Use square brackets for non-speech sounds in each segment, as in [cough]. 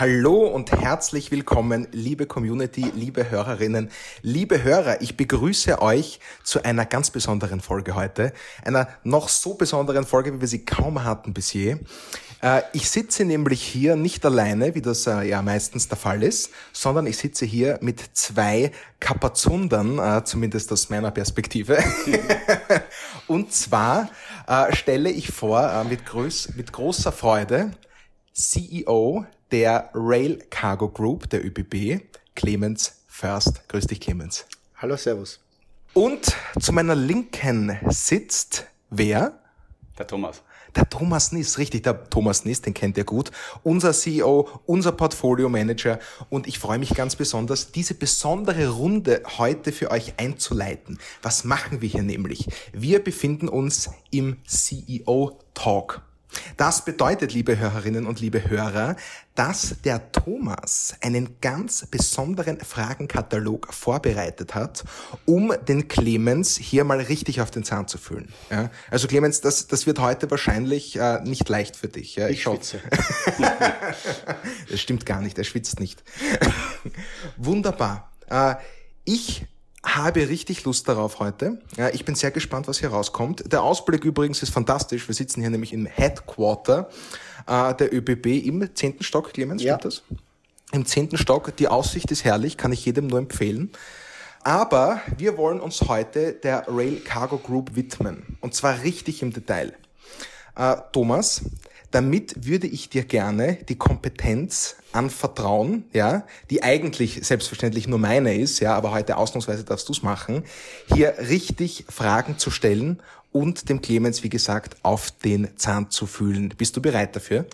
Hallo und herzlich willkommen, liebe Community, liebe Hörerinnen, liebe Hörer. Ich begrüße euch zu einer ganz besonderen Folge heute. Einer noch so besonderen Folge, wie wir sie kaum hatten bis je. Äh, ich sitze nämlich hier nicht alleine, wie das äh, ja meistens der Fall ist, sondern ich sitze hier mit zwei Kapazundern, äh, zumindest aus meiner Perspektive. [laughs] und zwar stelle ich vor, mit, groß, mit großer Freude, CEO der Rail Cargo Group, der ÖBB, Clemens First. Grüß dich, Clemens. Hallo, Servus. Und zu meiner Linken sitzt wer? Der Thomas. Der Thomas Niss, richtig, der Thomas Niss, den kennt ihr gut. Unser CEO, unser Portfolio Manager. Und ich freue mich ganz besonders, diese besondere Runde heute für euch einzuleiten. Was machen wir hier nämlich? Wir befinden uns im CEO Talk. Das bedeutet, liebe Hörerinnen und liebe Hörer, dass der Thomas einen ganz besonderen Fragenkatalog vorbereitet hat, um den Clemens hier mal richtig auf den Zahn zu fühlen. Ja? Also Clemens, das, das wird heute wahrscheinlich äh, nicht leicht für dich. Ja? Ich, ich schwitze. [laughs] das stimmt gar nicht, er schwitzt nicht. [laughs] Wunderbar. Äh, ich habe richtig Lust darauf heute. Ja, ich bin sehr gespannt, was hier rauskommt. Der Ausblick übrigens ist fantastisch. Wir sitzen hier nämlich im Headquarter äh, der ÖBB im zehnten Stock, Clemens, ja. stimmt das? Im zehnten Stock. Die Aussicht ist herrlich, kann ich jedem nur empfehlen. Aber wir wollen uns heute der Rail Cargo Group widmen. Und zwar richtig im Detail. Äh, Thomas, damit würde ich dir gerne die Kompetenz anvertrauen, ja, die eigentlich selbstverständlich nur meine ist, ja, aber heute ausnahmsweise darfst du es machen, hier richtig Fragen zu stellen und dem Clemens, wie gesagt, auf den Zahn zu fühlen. Bist du bereit dafür?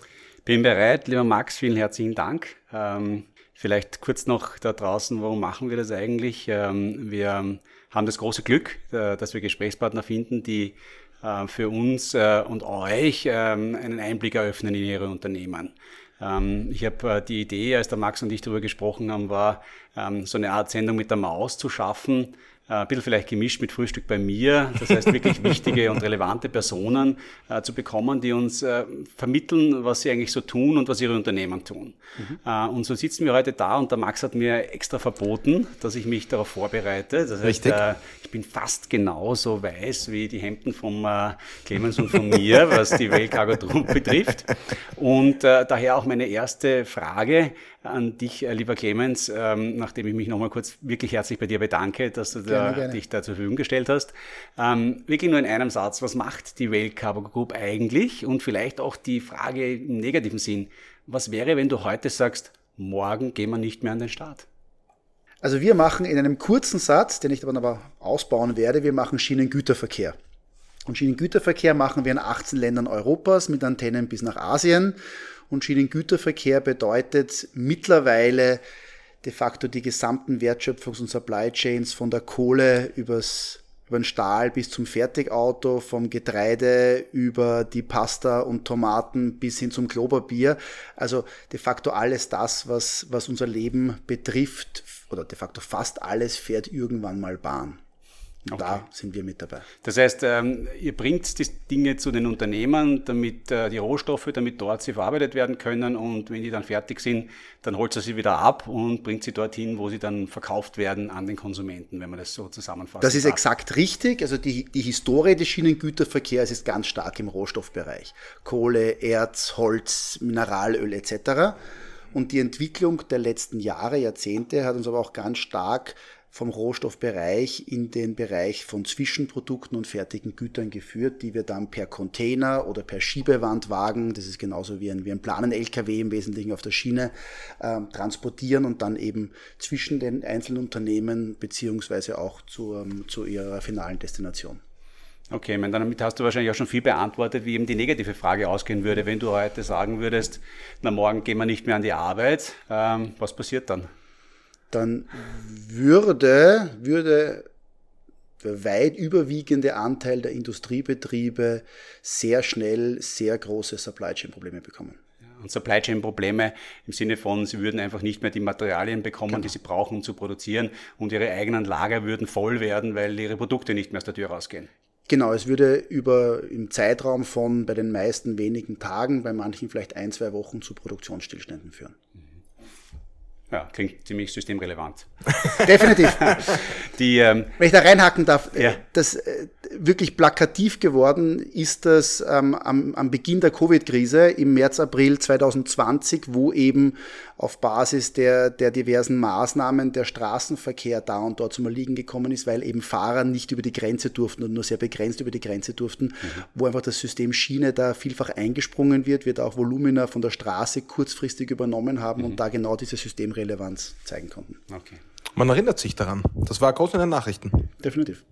Bin bereit, lieber Max, vielen herzlichen Dank. Ähm, vielleicht kurz noch da draußen, warum machen wir das eigentlich? Ähm, wir haben das große Glück, äh, dass wir Gesprächspartner finden, die für uns äh, und euch ähm, einen Einblick eröffnen in ihre Unternehmen. Ähm, ich habe äh, die Idee, als der Max und ich darüber gesprochen haben, war, ähm, so eine Art Sendung mit der Maus zu schaffen, äh, ein bisschen vielleicht gemischt mit Frühstück bei mir. Das heißt, wirklich wichtige und relevante Personen äh, zu bekommen, die uns äh, vermitteln, was sie eigentlich so tun und was ihre Unternehmen tun. Mhm. Äh, und so sitzen wir heute da und der Max hat mir extra verboten, dass ich mich darauf vorbereite. Das heißt, äh, ich bin fast genauso weiß wie die Hemden vom äh, Clemens und von mir, was die Wellcargo Group betrifft. Und daher auch meine erste Frage an dich, lieber Clemens, ähm, nachdem ich mich nochmal kurz wirklich herzlich bei dir bedanke, dass du da, dich da zur Verfügung gestellt hast. Ähm, wirklich nur in einem Satz, was macht die Rail Cargo Group eigentlich? Und vielleicht auch die Frage im negativen Sinn, was wäre, wenn du heute sagst, morgen gehen wir nicht mehr an den Start? Also wir machen in einem kurzen Satz, den ich dann aber ausbauen werde, wir machen Schienengüterverkehr. Und Schienengüterverkehr machen wir in 18 Ländern Europas mit Antennen bis nach Asien. Und Schienengüterverkehr bedeutet mittlerweile de facto die gesamten Wertschöpfungs- und Supply Chains von der Kohle übers über den Stahl bis zum Fertigauto, vom Getreide über die Pasta und Tomaten bis hin zum Klopapier. Also de facto alles das, was, was unser Leben betrifft, oder de facto fast alles fährt irgendwann mal Bahn. Okay. Da sind wir mit dabei. Das heißt, ähm, ihr bringt die Dinge zu den Unternehmen, damit äh, die Rohstoffe, damit dort sie verarbeitet werden können und wenn die dann fertig sind, dann holt ihr sie wieder ab und bringt sie dorthin, wo sie dann verkauft werden an den Konsumenten, wenn man das so zusammenfasst. Das ist exakt richtig. Also die, die Historie des Schienengüterverkehrs ist ganz stark im Rohstoffbereich. Kohle, Erz, Holz, Mineralöl etc. Und die Entwicklung der letzten Jahre, Jahrzehnte hat uns aber auch ganz stark vom Rohstoffbereich in den Bereich von Zwischenprodukten und fertigen Gütern geführt, die wir dann per Container oder per Schiebewandwagen, das ist genauso wie ein, wie ein planen LKW im Wesentlichen auf der Schiene, äh, transportieren und dann eben zwischen den einzelnen Unternehmen beziehungsweise auch zu, ähm, zu ihrer finalen Destination. Okay, meine, damit hast du wahrscheinlich auch schon viel beantwortet, wie eben die negative Frage ausgehen würde. Wenn du heute sagen würdest, na morgen gehen wir nicht mehr an die Arbeit, ähm, was passiert dann? Dann würde, würde der weit überwiegende Anteil der Industriebetriebe sehr schnell sehr große Supply Chain Probleme bekommen. Und Supply Chain Probleme im Sinne von, sie würden einfach nicht mehr die Materialien bekommen, genau. die sie brauchen, um zu produzieren und ihre eigenen Lager würden voll werden, weil ihre Produkte nicht mehr aus der Tür rausgehen. Genau, es würde über im Zeitraum von bei den meisten wenigen Tagen, bei manchen vielleicht ein, zwei Wochen zu Produktionsstillständen führen. Mhm. Ja, klingt ziemlich systemrelevant. [laughs] Definitiv. [laughs] Die, ähm, Wenn ich da reinhacken darf, Ja. äh, das äh, wirklich plakativ geworden ist das ähm, am, am Beginn der Covid-Krise im März, April 2020, wo eben auf Basis der, der diversen Maßnahmen der Straßenverkehr da und dort zum Erliegen gekommen ist, weil eben Fahrer nicht über die Grenze durften und nur sehr begrenzt über die Grenze durften, wo einfach das System Schiene da vielfach eingesprungen wird, wird auch Volumina von der Straße kurzfristig übernommen haben und da genau diese Systemrelevanz zeigen konnten. okay. Man erinnert sich daran. Das war groß in den Nachrichten. Definitiv.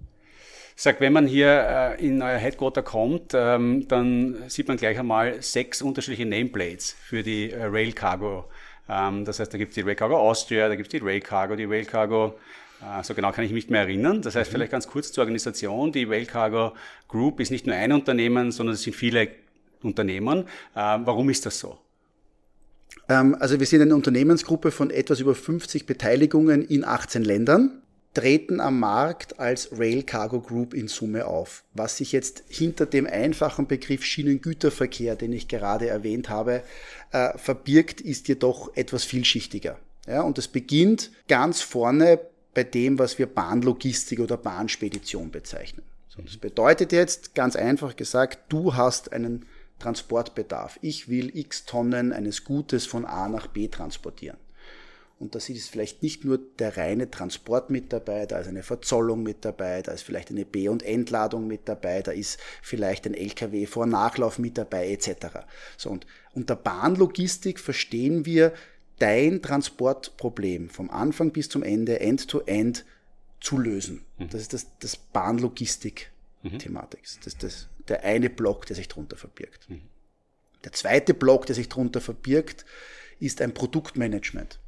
Sag, wenn man hier äh, in euer Headquarter kommt, ähm, dann sieht man gleich einmal sechs unterschiedliche Nameplates für die äh, Rail Cargo. Ähm, das heißt, da gibt es die Rail Cargo Austria, da gibt es die Rail Cargo, die Rail Cargo, äh, so genau kann ich mich nicht mehr erinnern. Das heißt, vielleicht ganz kurz zur Organisation. Die Rail Cargo Group ist nicht nur ein Unternehmen, sondern es sind viele Unternehmen. Äh, warum ist das so? Ähm, also wir sind eine Unternehmensgruppe von etwas über 50 Beteiligungen in 18 Ländern, treten am Markt als Rail Cargo Group in Summe auf. Was sich jetzt hinter dem einfachen Begriff Schienengüterverkehr, den ich gerade erwähnt habe, äh, verbirgt, ist jedoch etwas vielschichtiger. Ja, und es beginnt ganz vorne bei dem, was wir Bahnlogistik oder Bahnspedition bezeichnen. So, das bedeutet jetzt ganz einfach gesagt, du hast einen Transportbedarf. Ich will x Tonnen eines Gutes von A nach B transportieren. Und da ist vielleicht nicht nur der reine Transport mit dabei, da ist eine Verzollung mit dabei, da ist vielleicht eine B- und Entladung mit dabei, da ist vielleicht ein LKW vor Nachlauf mit dabei, etc. So, und unter Bahnlogistik verstehen wir dein Transportproblem vom Anfang bis zum Ende, end-to-end, zu lösen. Das ist das, das Bahnlogistik-Thematik. Das ist das, der eine Block, der sich darunter verbirgt. Der zweite Block, der sich darunter verbirgt, ist ein Produktmanagement.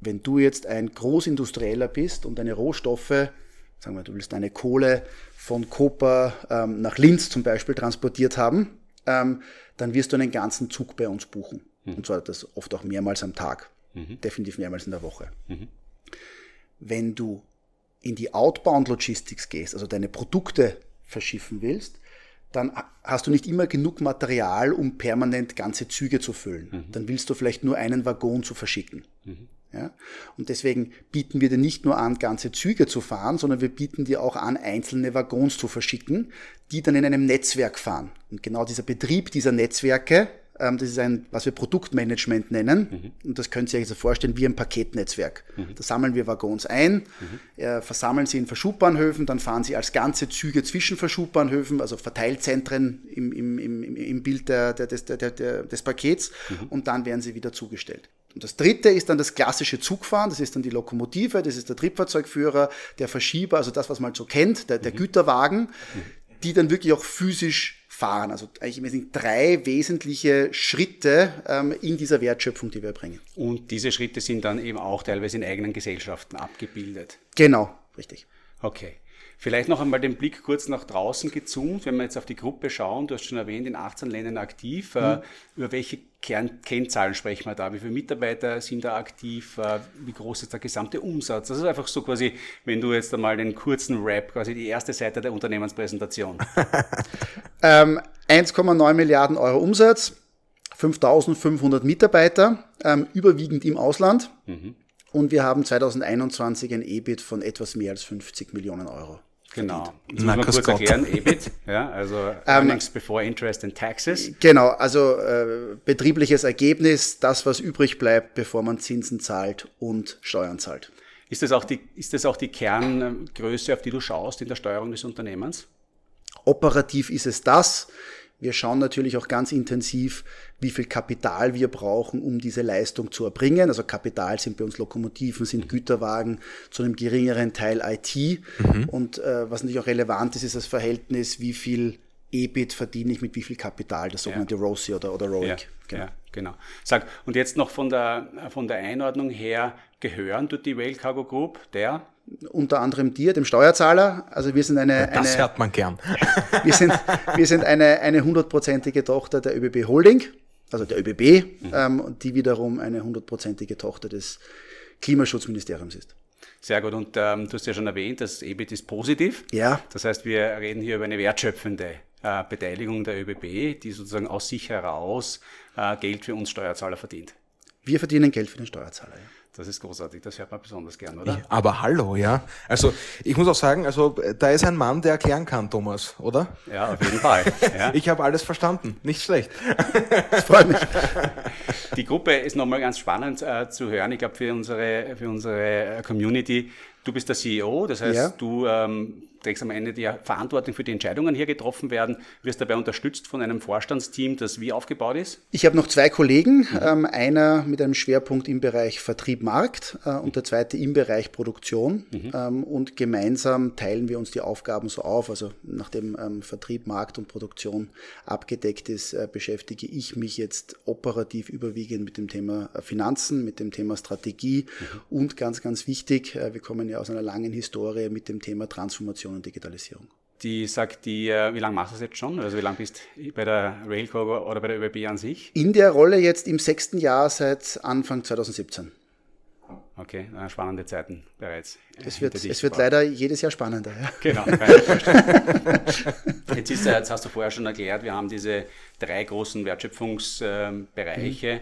Wenn du jetzt ein Großindustrieller bist und deine Rohstoffe, sagen wir, du willst eine Kohle von Koper ähm, nach Linz zum Beispiel transportiert haben, ähm, dann wirst du einen ganzen Zug bei uns buchen. Und zwar das oft auch mehrmals am Tag, definitiv mehrmals in der Woche. Wenn du in die Outbound Logistics gehst, also deine Produkte verschiffen willst, dann hast du nicht immer genug Material, um permanent ganze Züge zu füllen. Dann willst du vielleicht nur einen Waggon zu verschicken. Ja? Und deswegen bieten wir dir nicht nur an, ganze Züge zu fahren, sondern wir bieten dir auch an, einzelne Waggons zu verschicken, die dann in einem Netzwerk fahren. Und genau dieser Betrieb dieser Netzwerke, ähm, das ist ein, was wir Produktmanagement nennen. Und das könnt ihr euch so vorstellen wie ein Paketnetzwerk. Da sammeln wir Waggons ein, äh, versammeln sie in Verschubbahnhöfen, dann fahren sie als ganze Züge zwischen Verschubbahnhöfen, also Verteilzentren im, im, im, im Bild der, der, des, der, der, des Pakets und dann werden sie wieder zugestellt. Und das dritte ist dann das klassische Zugfahren, das ist dann die Lokomotive, das ist der Triebfahrzeugführer, der Verschieber, also das, was man so kennt, der, der Güterwagen, die dann wirklich auch physisch fahren. Also eigentlich Wesentlichen drei wesentliche Schritte ähm, in dieser Wertschöpfung, die wir bringen. Und diese Schritte sind dann eben auch teilweise in eigenen Gesellschaften abgebildet. Genau, richtig. Okay. Vielleicht noch einmal den Blick kurz nach draußen gezoomt, wenn wir jetzt auf die Gruppe schauen. Du hast schon erwähnt, in 18 Ländern aktiv. Mhm. Über welche Kern Kennzahlen sprechen wir da? Wie viele Mitarbeiter sind da aktiv? Äh, wie groß ist der gesamte Umsatz? Das ist einfach so quasi, wenn du jetzt einmal den kurzen Rap, quasi die erste Seite der Unternehmenspräsentation. [laughs] ähm, 1,9 Milliarden Euro Umsatz, 5500 Mitarbeiter, ähm, überwiegend im Ausland. Mhm. Und wir haben 2021 ein EBIT von etwas mehr als 50 Millionen Euro. Genau. Jetzt muss man kurz Gott. erklären, EBIT, [laughs] ja, also Earnings um, before Interest and Taxes. Genau, also äh, betriebliches Ergebnis, das, was übrig bleibt, bevor man Zinsen zahlt und Steuern zahlt. Ist das auch die, ist das auch die Kerngröße, auf die du schaust in der Steuerung des Unternehmens? Operativ ist es das. Wir schauen natürlich auch ganz intensiv, wie viel Kapital wir brauchen, um diese Leistung zu erbringen. Also Kapital sind bei uns Lokomotiven, sind Güterwagen, zu einem geringeren Teil IT. Mhm. Und äh, was natürlich auch relevant ist, ist das Verhältnis, wie viel EBIT verdiene ich mit wie viel Kapital, das sogenannte ja. ROSI oder, oder ROIC. Ja, genau. Ja, genau. Sag, und jetzt noch von der, von der Einordnung her, gehören tut die Rail Cargo Group der? Unter anderem dir, dem Steuerzahler. Also wir sind eine. Das eine, hört man gern. [laughs] wir sind, wir sind eine, eine hundertprozentige Tochter der ÖBB Holding, also der ÖBB, mhm. ähm, die wiederum eine hundertprozentige Tochter des Klimaschutzministeriums ist. Sehr gut. Und ähm, du hast ja schon erwähnt, das EBIT ist positiv. Ja. Das heißt, wir reden hier über eine wertschöpfende äh, Beteiligung der ÖBB, die sozusagen aus sich heraus äh, Geld für uns Steuerzahler verdient. Wir verdienen Geld für den Steuerzahler. Ja. Das ist großartig, das hört man besonders gern, oder? Ich, aber hallo, ja. Also ich muss auch sagen, also da ist ein Mann, der erklären kann, Thomas, oder? Ja, auf jeden Fall. Ja. [laughs] ich habe alles verstanden, nicht schlecht. Das freut mich. Die Gruppe ist nochmal ganz spannend äh, zu hören. Ich glaube, für unsere, für unsere Community, du bist der CEO, das heißt, ja. du ähm, trägst am Ende die Verantwortung für die Entscheidungen hier getroffen werden, wirst dabei unterstützt von einem Vorstandsteam, das wie aufgebaut ist? Ich habe noch zwei Kollegen, mhm. ähm, einer mit einem Schwerpunkt im Bereich Vertrieb Markt äh, und der zweite im Bereich Produktion mhm. ähm, und gemeinsam teilen wir uns die Aufgaben so auf, also nachdem ähm, Vertrieb, Markt und Produktion abgedeckt ist, äh, beschäftige ich mich jetzt operativ überwiegend mit dem Thema äh, Finanzen, mit dem Thema Strategie mhm. und ganz, ganz wichtig, äh, wir kommen ja aus einer langen Historie mit dem Thema Transformation und Digitalisierung. Die sagt die, äh, wie lange machst du das jetzt schon? Also wie lange bist du bei der Railco oder bei der ÖBB an sich? In der Rolle jetzt im sechsten Jahr seit Anfang 2017. Okay, spannende Zeiten bereits. Es wird, es wird leider jedes Jahr spannender. Ja. Genau. [laughs] [laughs] jetzt, ist, jetzt hast du vorher schon erklärt, wir haben diese drei großen Wertschöpfungsbereiche. Mhm.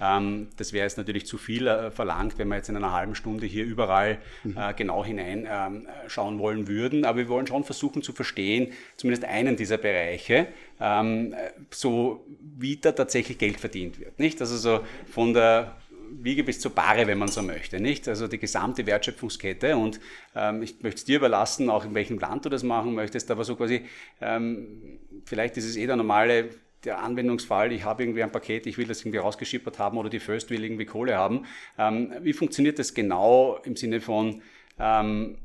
Ähm, das wäre jetzt natürlich zu viel äh, verlangt, wenn wir jetzt in einer halben Stunde hier überall mhm. äh, genau hineinschauen ähm, wollen würden. Aber wir wollen schon versuchen zu verstehen, zumindest einen dieser Bereiche, ähm, so wie da tatsächlich Geld verdient wird. Nicht? Also so von der Wiege bis zur Bahre, wenn man so möchte, nicht? Also die gesamte Wertschöpfungskette und ähm, ich möchte es dir überlassen, auch in welchem Land du das machen möchtest, aber so quasi, ähm, vielleicht ist es eh der normale der Anwendungsfall, ich habe irgendwie ein Paket, ich will das irgendwie rausgeschippert haben oder die First will irgendwie Kohle haben. Ähm, wie funktioniert das genau im Sinne von, ähm,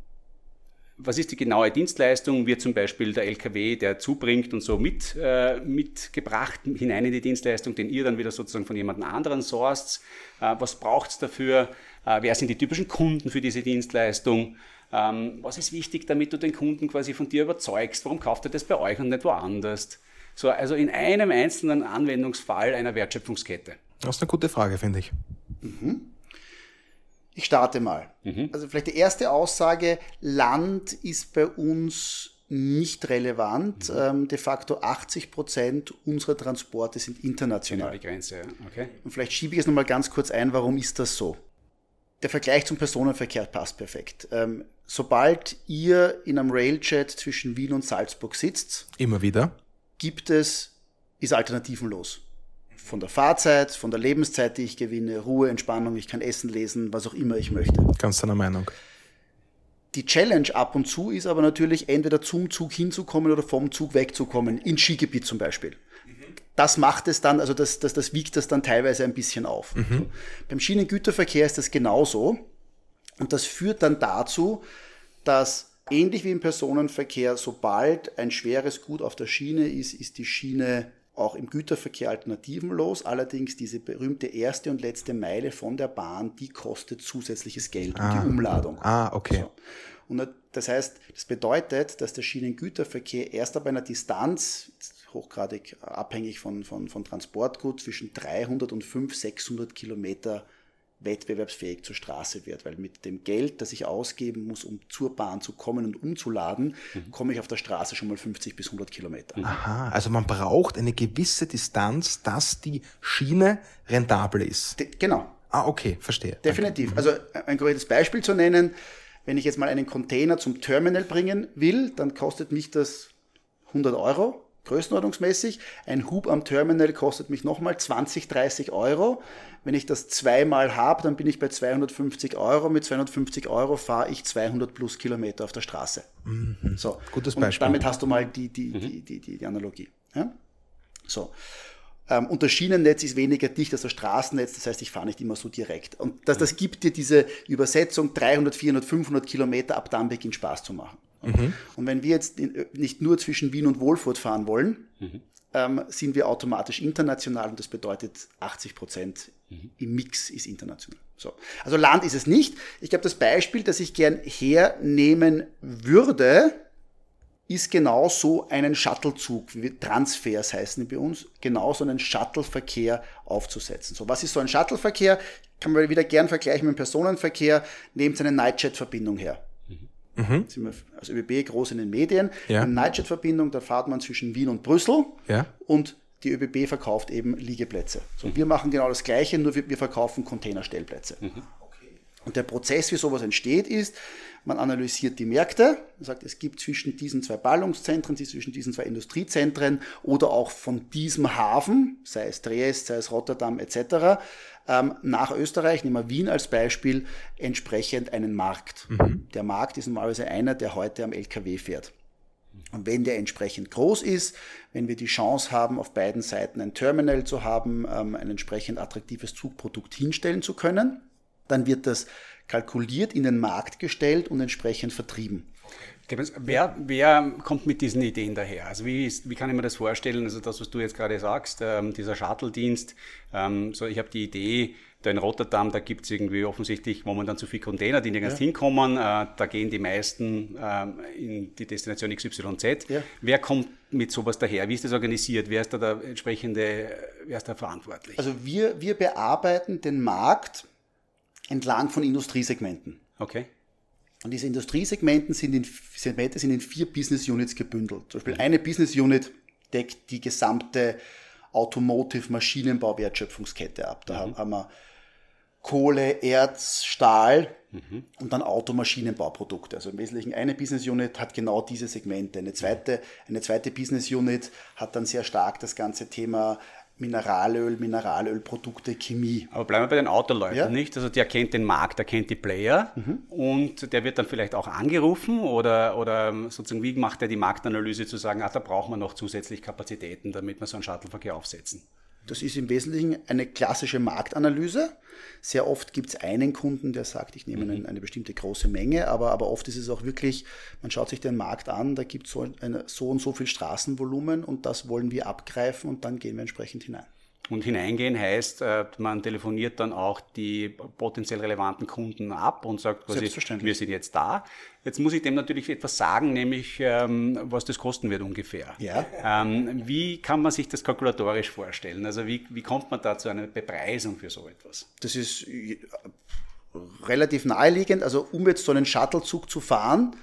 was ist die genaue Dienstleistung? Wird zum Beispiel der LKW, der zubringt und so mit, äh, mitgebracht hinein in die Dienstleistung, den ihr dann wieder sozusagen von jemand anderen sourced? Äh, was braucht es dafür? Äh, wer sind die typischen Kunden für diese Dienstleistung? Ähm, was ist wichtig, damit du den Kunden quasi von dir überzeugst? Warum kauft er das bei euch und nicht woanders? So, also in einem einzelnen Anwendungsfall einer Wertschöpfungskette. Das ist eine gute Frage, finde ich. Mhm. Ich starte mal. Mhm. Also vielleicht die erste Aussage, Land ist bei uns nicht relevant. Mhm. Ähm, de facto 80 Prozent unserer Transporte sind international. Genau, die Grenze, okay. Und vielleicht schiebe ich es nochmal ganz kurz ein, warum ist das so? Der Vergleich zum Personenverkehr passt perfekt. Ähm, sobald ihr in einem Railjet zwischen Wien und Salzburg sitzt, immer wieder, gibt es, ist alternativenlos. Von der Fahrzeit, von der Lebenszeit, die ich gewinne, Ruhe, Entspannung, ich kann essen, lesen, was auch immer ich möchte. Ganz deiner Meinung. Die Challenge ab und zu ist aber natürlich, entweder zum Zug hinzukommen oder vom Zug wegzukommen, in Skigebiet zum Beispiel. Das macht es dann, also das, das, das wiegt das dann teilweise ein bisschen auf. Mhm. Beim Schienengüterverkehr ist das genauso. Und das führt dann dazu, dass Ähnlich wie im Personenverkehr, sobald ein schweres Gut auf der Schiene ist, ist die Schiene auch im Güterverkehr alternativenlos. Allerdings diese berühmte erste und letzte Meile von der Bahn, die kostet zusätzliches Geld ah. und die Umladung. Ah, okay. So. Und das heißt, das bedeutet, dass der Schienengüterverkehr erst ab einer Distanz, hochgradig abhängig von, von, von Transportgut, zwischen 300 und 500, 600 Kilometer wettbewerbsfähig zur Straße wird, weil mit dem Geld, das ich ausgeben muss, um zur Bahn zu kommen und umzuladen, mhm. komme ich auf der Straße schon mal 50 bis 100 Kilometer. Aha, also man braucht eine gewisse Distanz, dass die Schiene rentabel ist. De genau. Ah, okay, verstehe. Definitiv. Mhm. Also ein konkretes Beispiel zu nennen, wenn ich jetzt mal einen Container zum Terminal bringen will, dann kostet mich das 100 Euro größenordnungsmäßig. Ein Hub am Terminal kostet mich nochmal 20, 30 Euro. Wenn ich das zweimal habe, dann bin ich bei 250 Euro. Mit 250 Euro fahre ich 200 plus Kilometer auf der Straße. Mhm. So. Gutes Beispiel. Und damit hast du mal die, die, mhm. die, die, die, die Analogie. Ja? So. Ähm, und das Schienennetz ist weniger dicht als das Straßennetz, das heißt, ich fahre nicht immer so direkt. Und das, das gibt dir diese Übersetzung 300, 400, 500 Kilometer, ab dann beginnt Spaß zu machen. Mhm. Und wenn wir jetzt nicht nur zwischen Wien und Wohlfurt fahren wollen, mhm. ähm, sind wir automatisch international und das bedeutet 80 Prozent mhm. im Mix ist international. So. Also Land ist es nicht. Ich glaube, das Beispiel, das ich gern hernehmen würde, ist genauso einen Shuttlezug, wie Transfers heißen die bei uns, genauso einen Shuttleverkehr aufzusetzen. So, was ist so ein Shuttleverkehr? Kann man wieder gern vergleichen mit dem Personenverkehr, nehmt eine Nightjet-Verbindung her. Mhm. Sind wir als ÖBB groß in den Medien. Ja. Eine Nightjet-Verbindung, da fahrt man zwischen Wien und Brüssel ja. und die ÖBB verkauft eben Liegeplätze. So, mhm. Wir machen genau das Gleiche, nur wir, wir verkaufen Containerstellplätze. Mhm. Okay. Und der Prozess, wie sowas entsteht, ist, man analysiert die Märkte, sagt, es gibt zwischen diesen zwei Ballungszentren, zwischen diesen zwei Industriezentren oder auch von diesem Hafen, sei es Triest, sei es Rotterdam etc., ähm, nach Österreich, nehmen wir Wien als Beispiel, entsprechend einen Markt. Mhm. Der Markt ist normalerweise einer, der heute am LKW fährt. Und wenn der entsprechend groß ist, wenn wir die Chance haben, auf beiden Seiten ein Terminal zu haben, ähm, ein entsprechend attraktives Zugprodukt hinstellen zu können, dann wird das kalkuliert in den Markt gestellt und entsprechend vertrieben. Wer, wer kommt mit diesen Ideen daher? Also wie, ist, wie kann ich mir das vorstellen? Also das, was du jetzt gerade sagst, ähm, dieser Shuttle-Dienst. Ähm, so, ich habe die Idee, da in Rotterdam, da gibt es irgendwie offensichtlich momentan zu viele Container, die nirgends ja. hinkommen. Äh, da gehen die meisten ähm, in die Destination XYZ. Ja. Wer kommt mit sowas daher? Wie ist das organisiert? Wer ist da der entsprechende, wer ist da verantwortlich? Also wir, wir bearbeiten den Markt entlang von Industriesegmenten. Okay. Und diese Industriesegmenten sind in, Segmente sind in vier Business Units gebündelt. Zum Beispiel eine Business Unit deckt die gesamte Automotive Maschinenbau Wertschöpfungskette ab. Da mhm. haben wir Kohle, Erz, Stahl mhm. und dann Automaschinenbauprodukte. Also im Wesentlichen eine Business Unit hat genau diese Segmente. Eine zweite, eine zweite Business Unit hat dann sehr stark das ganze Thema Mineralöl, Mineralölprodukte, Chemie. Aber bleiben wir bei den Autoleuten, ja? nicht? Also der kennt den Markt, der kennt die Player mhm. und der wird dann vielleicht auch angerufen oder, oder sozusagen, wie macht er die Marktanalyse zu sagen, ah, da braucht man noch zusätzlich Kapazitäten, damit wir so einen Shuttleverkehr aufsetzen? Das ist im Wesentlichen eine klassische Marktanalyse. Sehr oft gibt es einen Kunden, der sagt, ich nehme mhm. eine, bestimmte große Menge, aber, aber oft ist es auch wirklich, man schaut sich den Markt an, da gibt es so, so und so viel Straßenvolumen und das wollen wir abgreifen und dann gehen wir entsprechend hinein. Und hineingehen heißt, äh, man telefoniert dann auch die potenziell relevanten Kunden ab und sagt quasi, wir sind jetzt da. Jetzt muss ich dem natürlich etwas sagen, nämlich ähm, was das kosten wird ungefähr. Ja. Ähm, wie kann man sich das kalkulatorisch vorstellen? Also wie, wie kommt man da zu einer Bepreisung für so etwas? Das ist äh, relativ naheliegend. Also um jetzt so einen Shuttlezug zu fahren,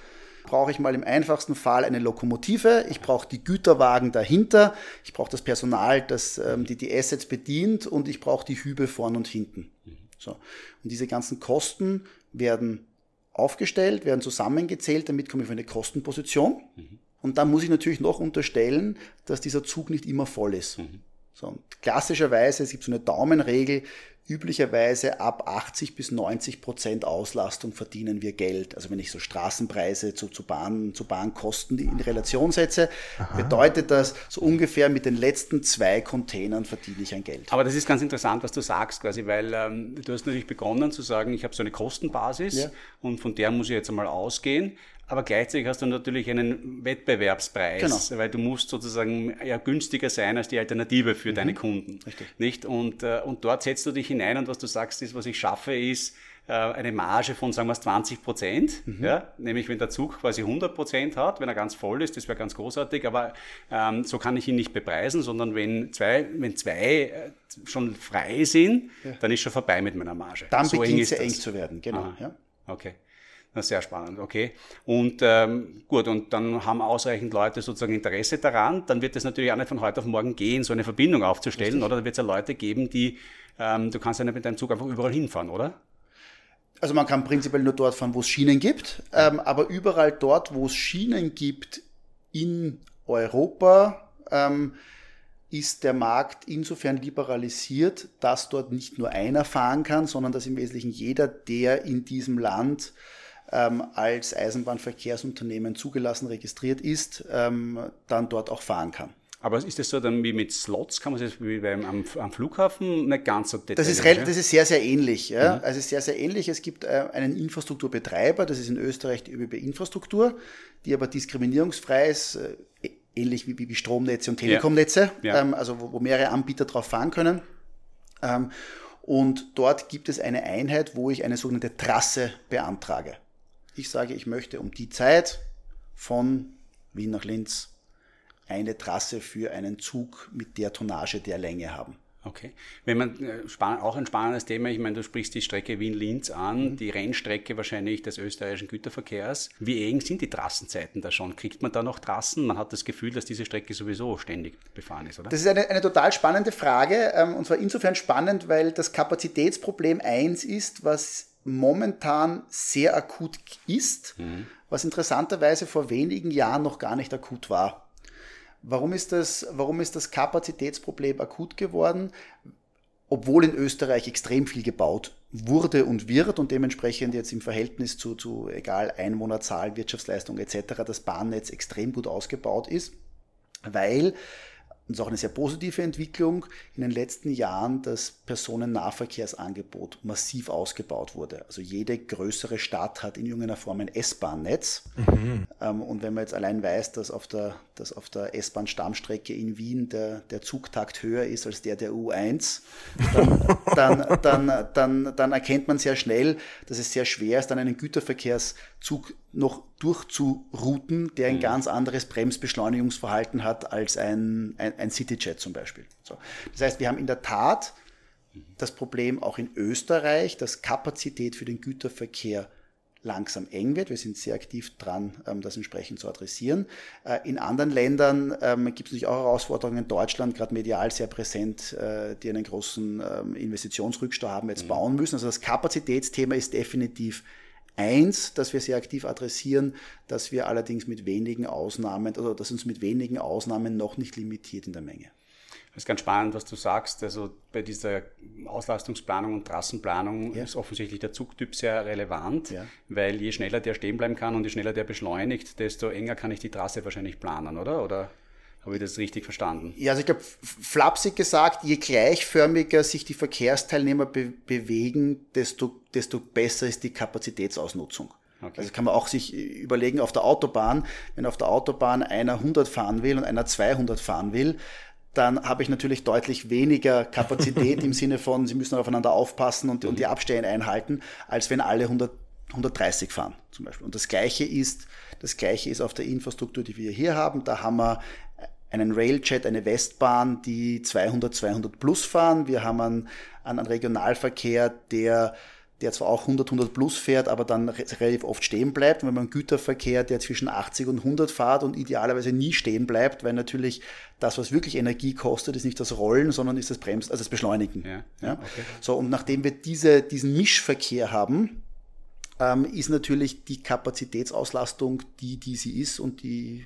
brauche ich mal im einfachsten Fall eine Lokomotive, ich brauche die Güterwagen dahinter, ich brauche das Personal, das ähm, die, die Assets bedient und ich brauche die Hübe vorn und hinten. So. Und diese ganzen Kosten werden aufgestellt, werden zusammengezählt, damit komme ich auf eine Kostenposition. Mhm. Und dann muss ich natürlich noch unterstellen, dass dieser Zug nicht immer voll ist. Mhm. So, klassischerweise, es gibt so eine Daumenregel, üblicherweise ab 80 bis 90 Prozent Auslastung verdienen wir Geld. Also wenn ich so Straßenpreise zu, zu, Bahn, zu Bahnkosten in Relation setze, Aha. bedeutet das so ungefähr mit den letzten zwei Containern verdiene ich ein Geld. Aber das ist ganz interessant, was du sagst, quasi, weil ähm, du hast natürlich begonnen zu sagen, ich habe so eine Kostenbasis ja. und von der muss ich jetzt einmal ausgehen aber gleichzeitig hast du natürlich einen Wettbewerbspreis, genau. weil du musst sozusagen ja günstiger sein als die Alternative für mhm. deine Kunden. Richtig. Nicht? Und, äh, und dort setzt du dich hinein und was du sagst ist, was ich schaffe, ist äh, eine Marge von, sagen wir es, 20 Prozent. Mhm. Ja? Nämlich, wenn der Zug quasi 100 Prozent hat, wenn er ganz voll ist, das wäre ganz großartig, aber ähm, so kann ich ihn nicht bepreisen, sondern wenn zwei, wenn zwei äh, schon frei sind, ja. dann ist schon vorbei mit meiner Marge. Dann so beginnt es eng zu werden, genau. Ja. Okay. Na, sehr spannend, okay. Und ähm, gut, und dann haben ausreichend Leute sozusagen Interesse daran. Dann wird es natürlich auch nicht von heute auf morgen gehen, so eine Verbindung aufzustellen, Richtig. oder? Da wird es ja Leute geben, die, ähm, du kannst ja nicht mit deinem Zug einfach überall hinfahren, oder? Also man kann prinzipiell nur dort fahren, wo es Schienen gibt, ähm, aber überall dort, wo es Schienen gibt in Europa, ähm, ist der Markt insofern liberalisiert, dass dort nicht nur einer fahren kann, sondern dass im Wesentlichen jeder, der in diesem Land ähm, als Eisenbahnverkehrsunternehmen zugelassen registriert ist, ähm, dann dort auch fahren kann. Aber ist das so dann wie mit Slots? Kann man das wie beim am, am Flughafen nicht ganz so detailliert? Das ist, das ist sehr, sehr ähnlich. Ja? Mhm. Also sehr, sehr ähnlich. Es gibt äh, einen Infrastrukturbetreiber, das ist in Österreich die ÖBB Infrastruktur, die aber diskriminierungsfrei ist, äh, ähnlich wie, wie Stromnetze und Telekomnetze, ja. Ja. Ähm, also wo, wo, mehrere Anbieter drauf fahren können. Ähm, und dort gibt es eine Einheit, wo ich eine sogenannte Trasse beantrage. Ich sage, ich möchte um die Zeit von Wien nach Linz eine Trasse für einen Zug mit der Tonnage der Länge haben. Okay. Wenn man äh, auch ein spannendes Thema, ich meine, du sprichst die Strecke Wien-Linz an, mhm. die Rennstrecke wahrscheinlich des österreichischen Güterverkehrs. Wie eng sind die Trassenzeiten da schon? Kriegt man da noch Trassen? Man hat das Gefühl, dass diese Strecke sowieso ständig befahren ist, oder? Das ist eine, eine total spannende Frage ähm, und zwar insofern spannend, weil das Kapazitätsproblem eins ist, was momentan sehr akut ist, mhm. was interessanterweise vor wenigen Jahren noch gar nicht akut war. Warum ist das, warum ist das Kapazitätsproblem akut geworden? Obwohl in Österreich extrem viel gebaut wurde und wird und dementsprechend jetzt im Verhältnis zu, zu egal Einwohnerzahl, Wirtschaftsleistung etc. das Bahnnetz extrem gut ausgebaut ist, weil und ist auch eine sehr positive Entwicklung, in den letzten Jahren das Personennahverkehrsangebot massiv ausgebaut wurde. Also jede größere Stadt hat in irgendeiner Form ein S-Bahn-Netz. Mhm. Ähm, und wenn man jetzt allein weiß, dass auf der, dass auf der S-Bahn-Stammstrecke in Wien der, der Zugtakt höher ist als der der U1, [laughs] dann, dann, dann, dann, erkennt man sehr schnell, dass es sehr schwer ist, dann einen Güterverkehrszug noch durchzuruten, der ein mhm. ganz anderes Bremsbeschleunigungsverhalten hat als ein, ein, ein Cityjet zum Beispiel. So. Das heißt, wir haben in der Tat das Problem auch in Österreich, dass Kapazität für den Güterverkehr langsam eng wird. Wir sind sehr aktiv dran, ähm, das entsprechend zu adressieren. Äh, in anderen Ländern ähm, gibt es natürlich auch Herausforderungen. In Deutschland, gerade medial sehr präsent, äh, die einen großen ähm, Investitionsrückstau haben, jetzt mhm. bauen müssen. Also das Kapazitätsthema ist definitiv Eins, das wir sehr aktiv adressieren, dass wir allerdings mit wenigen Ausnahmen oder dass uns mit wenigen Ausnahmen noch nicht limitiert in der Menge. Das ist ganz spannend, was du sagst. Also bei dieser Auslastungsplanung und Trassenplanung ja. ist offensichtlich der Zugtyp sehr relevant, ja. weil je schneller der stehen bleiben kann und je schneller der beschleunigt, desto enger kann ich die Trasse wahrscheinlich planen, oder? Oder habe ich das richtig verstanden? Ja, also ich glaube, flapsig gesagt, je gleichförmiger sich die Verkehrsteilnehmer be bewegen, desto, desto besser ist die Kapazitätsausnutzung. Okay. Also kann man auch sich überlegen auf der Autobahn, wenn auf der Autobahn einer 100 fahren will und einer 200 fahren will, dann habe ich natürlich deutlich weniger Kapazität [laughs] im Sinne von, sie müssen aufeinander aufpassen und, und die mhm. Abstände einhalten, als wenn alle 100, 130 fahren zum Beispiel. Und das Gleiche ist, das Gleiche ist auf der Infrastruktur, die wir hier haben. Da haben wir einen Railjet, eine Westbahn, die 200, 200 plus fahren. Wir haben einen, einen Regionalverkehr, der der zwar auch 100, 100 plus fährt, aber dann relativ oft stehen bleibt. Und wenn man einen Güterverkehr, der zwischen 80 und 100 fährt und idealerweise nie stehen bleibt, weil natürlich das, was wirklich Energie kostet, ist nicht das Rollen, sondern ist das Bremsen, also das Beschleunigen. Ja, ja? Okay. So, und nachdem wir diese, diesen Mischverkehr haben, ähm, ist natürlich die Kapazitätsauslastung die, die sie ist und die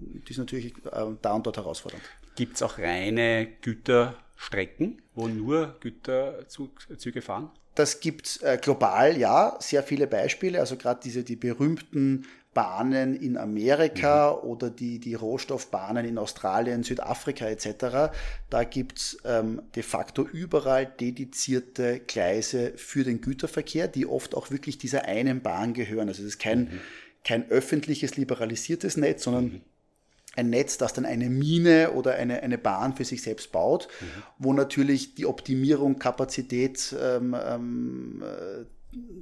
die ist natürlich äh, da und dort herausfordernd. Gibt es auch reine Güterstrecken, wo nur Güterzüge fahren? Das gibt äh, global, ja, sehr viele Beispiele. Also gerade diese die berühmten Bahnen in Amerika mhm. oder die, die Rohstoffbahnen in Australien, Südafrika etc. Da gibt's ähm, de facto überall dedizierte Gleise für den Güterverkehr, die oft auch wirklich dieser einen Bahn gehören. Also es ist kein, mhm. kein öffentliches, liberalisiertes Netz, sondern mhm ein Netz, das dann eine Mine oder eine, eine Bahn für sich selbst baut, mhm. wo natürlich die Optimierung Kapazität ähm, ähm, äh,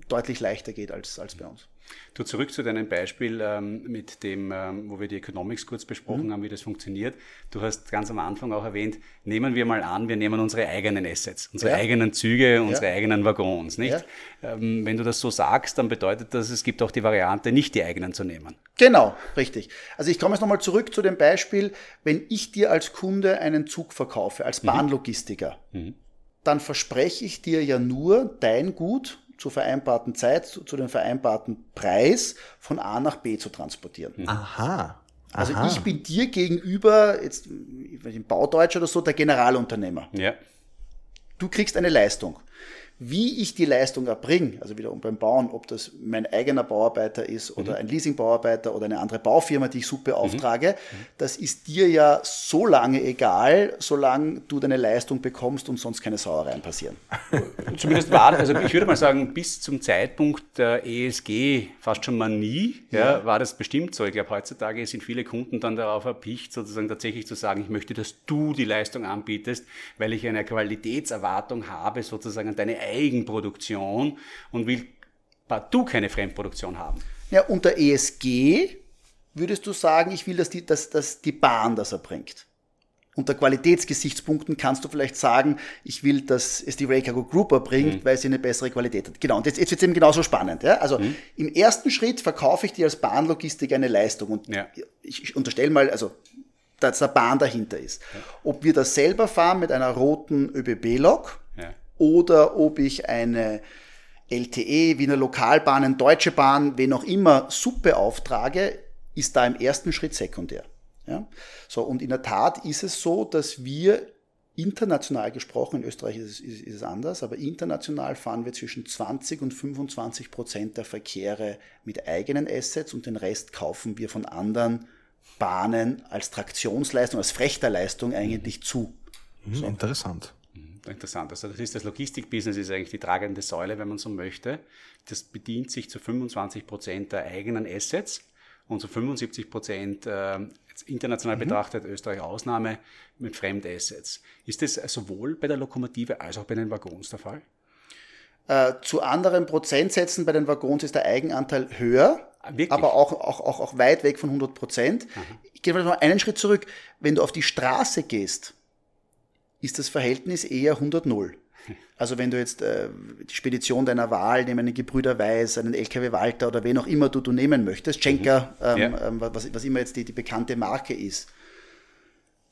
deutlich leichter geht als, als bei uns. Du zurück zu deinem Beispiel ähm, mit dem, ähm, wo wir die Economics kurz besprochen mhm. haben, wie das funktioniert. Du hast ganz am Anfang auch erwähnt, nehmen wir mal an, wir nehmen unsere eigenen Assets, unsere ja. eigenen Züge, unsere ja. eigenen Waggons, nicht? Ja. Ähm, wenn du das so sagst, dann bedeutet das, es gibt auch die Variante, nicht die eigenen zu nehmen. Genau, richtig. Also ich komme jetzt nochmal zurück zu dem Beispiel, wenn ich dir als Kunde einen Zug verkaufe, als mhm. Bahnlogistiker, mhm. dann verspreche ich dir ja nur dein Gut zur vereinbarten Zeit, zu, zu dem vereinbarten Preis von A nach B zu transportieren. Mhm. Aha. Also ich bin dir gegenüber, jetzt im Baudeutsch oder so, der Generalunternehmer. Ja. Du kriegst eine Leistung. Wie ich die Leistung erbringe, also wiederum beim Bauen, ob das mein eigener Bauarbeiter ist oder mhm. ein Leasingbauarbeiter oder eine andere Baufirma, die ich super beauftrage, mhm. mhm. das ist dir ja so lange egal, solange du deine Leistung bekommst und sonst keine Sauereien passieren. Zumindest war, also ich würde mal sagen, bis zum Zeitpunkt der ESG fast schon mal nie, ja. ja war das bestimmt so. Ich glaube, heutzutage sind viele Kunden dann darauf erpicht, sozusagen tatsächlich zu sagen, ich möchte, dass du die Leistung anbietest, weil ich eine Qualitätserwartung habe, sozusagen deine Eigenproduktion und will partout keine Fremdproduktion haben. Ja, unter ESG würdest du sagen, ich will, dass die, dass, dass die Bahn das erbringt. Unter Qualitätsgesichtspunkten kannst du vielleicht sagen, ich will, dass es die Raycargo Group erbringt, mhm. weil sie eine bessere Qualität hat. Genau, und jetzt, jetzt wird es eben genauso spannend. Ja? Also mhm. im ersten Schritt verkaufe ich dir als Bahnlogistik eine Leistung und ja. ich, ich unterstelle mal, also dass der Bahn dahinter ist. Ob wir das selber fahren mit einer roten ÖBB-Lok, oder ob ich eine LTE, Wiener Lokalbahnen, Deutsche Bahn, wen auch immer subbeauftrage, ist da im ersten Schritt sekundär. Ja? So, und in der Tat ist es so, dass wir international gesprochen, in Österreich ist es, ist, ist es anders, aber international fahren wir zwischen 20 und 25 Prozent der Verkehre mit eigenen Assets und den Rest kaufen wir von anderen Bahnen als Traktionsleistung, als Frechterleistung eigentlich zu. Mhm, so. Interessant. Interessant. Also das ist das Logistikbusiness ist eigentlich die tragende Säule, wenn man so möchte. Das bedient sich zu 25 Prozent der eigenen Assets und zu 75 Prozent äh, international mhm. betrachtet, Österreich Ausnahme, mit Fremdassets. Ist das sowohl bei der Lokomotive als auch bei den Waggons der Fall? Äh, zu anderen Prozentsätzen bei den Waggons ist der Eigenanteil höher, ah, aber auch, auch, auch, auch weit weg von 100 Prozent. Ich gehe mal einen Schritt zurück. Wenn du auf die Straße gehst, ist das Verhältnis eher 100-0. Also wenn du jetzt äh, die Spedition deiner Wahl, nehmen einen Gebrüder Weiß, einen LKW Walter oder wen auch immer du, du nehmen möchtest, Schenker, mhm. ähm, ja. ähm, was, was immer jetzt die, die bekannte Marke ist,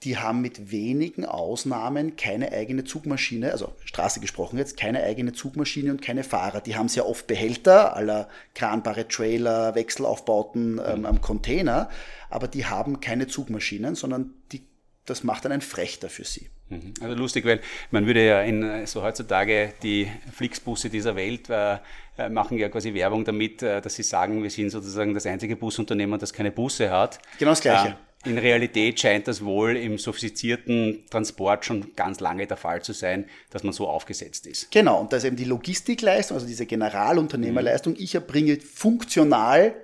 die haben mit wenigen Ausnahmen keine eigene Zugmaschine, also Straße gesprochen jetzt, keine eigene Zugmaschine und keine Fahrer. Die haben sehr oft Behälter, aller kranbare Trailer, Wechselaufbauten ähm, mhm. am Container, aber die haben keine Zugmaschinen, sondern die, das macht dann ein Frechter für sie. Mhm. Also lustig, weil man würde ja in so heutzutage die Flixbusse dieser Welt äh, äh, machen ja quasi Werbung damit, äh, dass sie sagen, wir sind sozusagen das einzige Busunternehmen, das keine Busse hat. Genau das Gleiche. Äh, in Realität scheint das wohl im sophistizierten Transport schon ganz lange der Fall zu sein, dass man so aufgesetzt ist. Genau, und das ist eben die Logistikleistung, also diese Generalunternehmerleistung. Ich erbringe funktional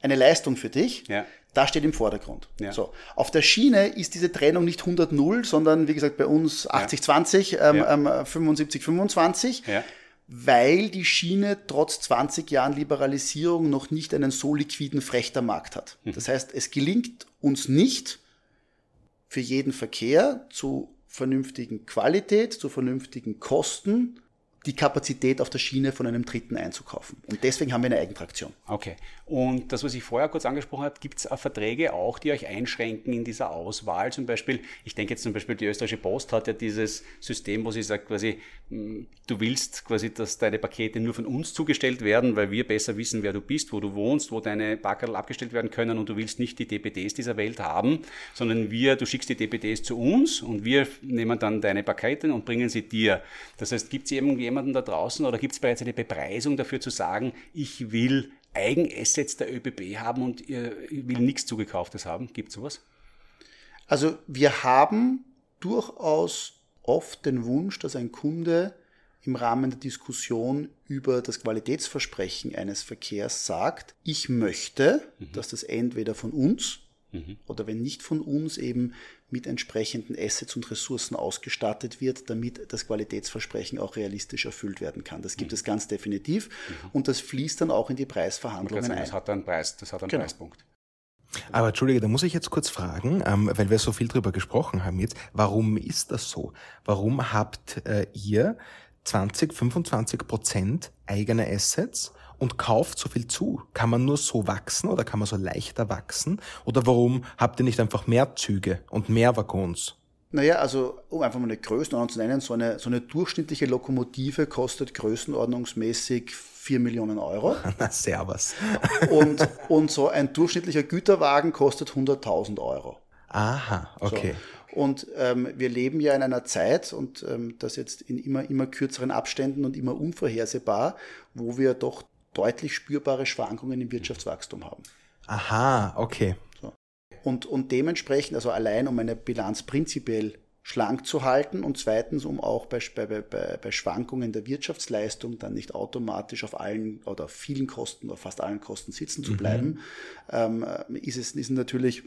eine Leistung für dich. Ja. Das steht im Vordergrund. Ja. So. Auf der Schiene ist diese Trennung nicht 100-0, sondern wie gesagt bei uns 80-20, ähm, ja. ähm, 75-25. Ja weil die Schiene trotz 20 Jahren Liberalisierung noch nicht einen so liquiden Frechtermarkt hat. Mhm. Das heißt, es gelingt uns nicht, für jeden Verkehr zu vernünftigen Qualität, zu vernünftigen Kosten die Kapazität auf der Schiene von einem Dritten einzukaufen. Und deswegen haben wir eine Eigentraktion. Okay. Und das, was ich vorher kurz angesprochen habe, gibt es Verträge auch, die euch einschränken in dieser Auswahl? Zum Beispiel, ich denke jetzt zum Beispiel, die österreichische Post hat ja dieses System, wo sie sagt quasi, hm, du willst quasi, dass deine Pakete nur von uns zugestellt werden, weil wir besser wissen, wer du bist, wo du wohnst, wo deine Packerl abgestellt werden können und du willst nicht die DPDs dieser Welt haben, sondern wir, du schickst die DPDs zu uns und wir nehmen dann deine Pakete und bringen sie dir. Das heißt, gibt es irgendjemanden, jemanden da draußen oder gibt es bereits eine Bepreisung dafür zu sagen, ich will Eigenassets der ÖBB haben und ich will nichts zugekauftes haben? Gibt es sowas? Also wir haben durchaus oft den Wunsch, dass ein Kunde im Rahmen der Diskussion über das Qualitätsversprechen eines Verkehrs sagt, ich möchte, mhm. dass das entweder von uns mhm. oder wenn nicht von uns eben mit entsprechenden Assets und Ressourcen ausgestattet wird, damit das Qualitätsversprechen auch realistisch erfüllt werden kann. Das gibt mhm. es ganz definitiv mhm. und das fließt dann auch in die Preisverhandlungen sagen, ein. Das hat einen Preis, das hat einen genau. Preispunkt. Aber Entschuldige, da muss ich jetzt kurz fragen, ähm, weil wir so viel drüber gesprochen haben jetzt. Warum ist das so? Warum habt äh, ihr 20, 25 Prozent eigene Assets und kauft so viel zu? Kann man nur so wachsen oder kann man so leichter wachsen? Oder warum habt ihr nicht einfach mehr Züge und mehr Waggons? Naja, also um einfach mal eine Größenordnung zu nennen, so eine, so eine durchschnittliche Lokomotive kostet größenordnungsmäßig 4 Millionen Euro. [laughs] Na, servus. Und, und so ein durchschnittlicher Güterwagen kostet 100.000 Euro. Aha, okay. So. Und ähm, wir leben ja in einer Zeit, und ähm, das jetzt in immer, immer kürzeren Abständen und immer unvorhersehbar, wo wir doch deutlich spürbare Schwankungen im Wirtschaftswachstum haben. Aha, okay. So. Und, und dementsprechend, also allein um eine Bilanz prinzipiell schlank zu halten und zweitens, um auch bei, bei, bei, bei Schwankungen der Wirtschaftsleistung dann nicht automatisch auf allen oder auf vielen Kosten oder fast allen Kosten sitzen zu mhm. bleiben, mhm. ähm, ist es ist natürlich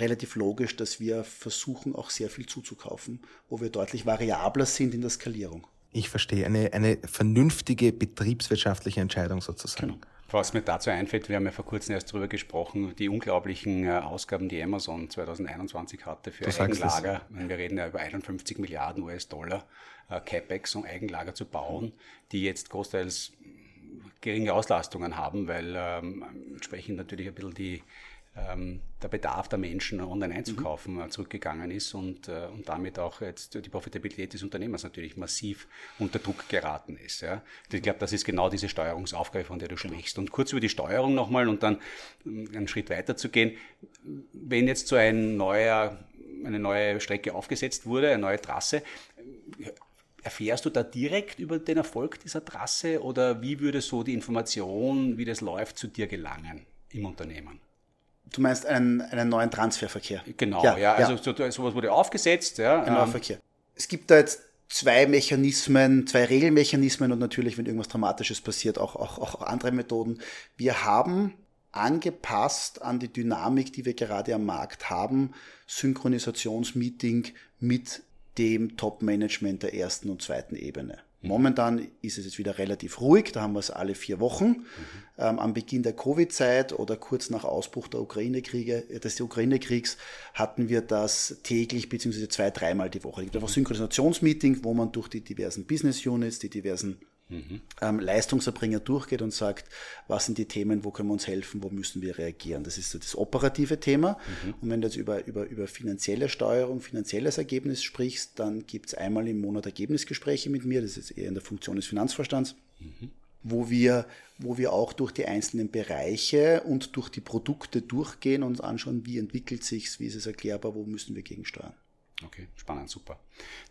relativ logisch, dass wir versuchen, auch sehr viel zuzukaufen, wo wir deutlich variabler sind in der Skalierung. Ich verstehe. Eine, eine vernünftige betriebswirtschaftliche Entscheidung sozusagen. Genau. Was mir dazu einfällt, wir haben ja vor kurzem erst darüber gesprochen, die unglaublichen äh, Ausgaben, die Amazon 2021 hatte für du Eigenlager. Wir reden ja über 51 Milliarden US-Dollar äh, CapEx, um Eigenlager zu bauen, die jetzt großteils geringe Auslastungen haben, weil ähm, entsprechend natürlich ein bisschen die der Bedarf der Menschen online einzukaufen mhm. zurückgegangen ist und, äh, und damit auch jetzt die Profitabilität des Unternehmers natürlich massiv unter Druck geraten ist. Ja. Ich glaube, das ist genau diese Steuerungsaufgabe, von der du genau. sprichst. Und kurz über die Steuerung nochmal und dann ähm, einen Schritt weiter zu gehen. Wenn jetzt so ein neuer, eine neue Strecke aufgesetzt wurde, eine neue Trasse, Erfährst du da direkt über den Erfolg dieser Trasse oder wie würde so die Information, wie das läuft, zu dir gelangen im Unternehmen? Du meinst einen, einen neuen Transferverkehr? Genau, ja. ja also ja. So, sowas wurde aufgesetzt. Ja. Genau, ähm, Verkehr. Es gibt da jetzt zwei Mechanismen, zwei Regelmechanismen und natürlich, wenn irgendwas Dramatisches passiert, auch, auch, auch andere Methoden. Wir haben angepasst an die Dynamik, die wir gerade am Markt haben, Synchronisationsmeeting mit dem Top-Management der ersten und zweiten Ebene. Momentan ist es jetzt wieder relativ ruhig, da haben wir es alle vier Wochen. Mhm. Ähm, am Beginn der Covid-Zeit oder kurz nach Ausbruch der Ukraine-Kriege, äh, des Ukraine-Kriegs hatten wir das täglich bzw. zwei, dreimal die Woche. Es gibt einfach Synchronisationsmeeting, wo man durch die diversen Business Units, die diversen mhm. ähm, Leistungserbringer durchgeht und sagt, was sind die Themen, wo können wir uns helfen, wo müssen wir reagieren. Das ist so das operative Thema. Mhm. Und wenn du jetzt über, über, über finanzielle Steuerung, finanzielles Ergebnis sprichst, dann gibt es einmal im Monat Ergebnisgespräche mit mir, das ist eher in der Funktion des Finanzvorstands. Mhm wo wir, wo wir auch durch die einzelnen Bereiche und durch die Produkte durchgehen und anschauen, wie entwickelt sich's, wie ist es erklärbar, wo müssen wir gegensteuern. Okay, spannend, super.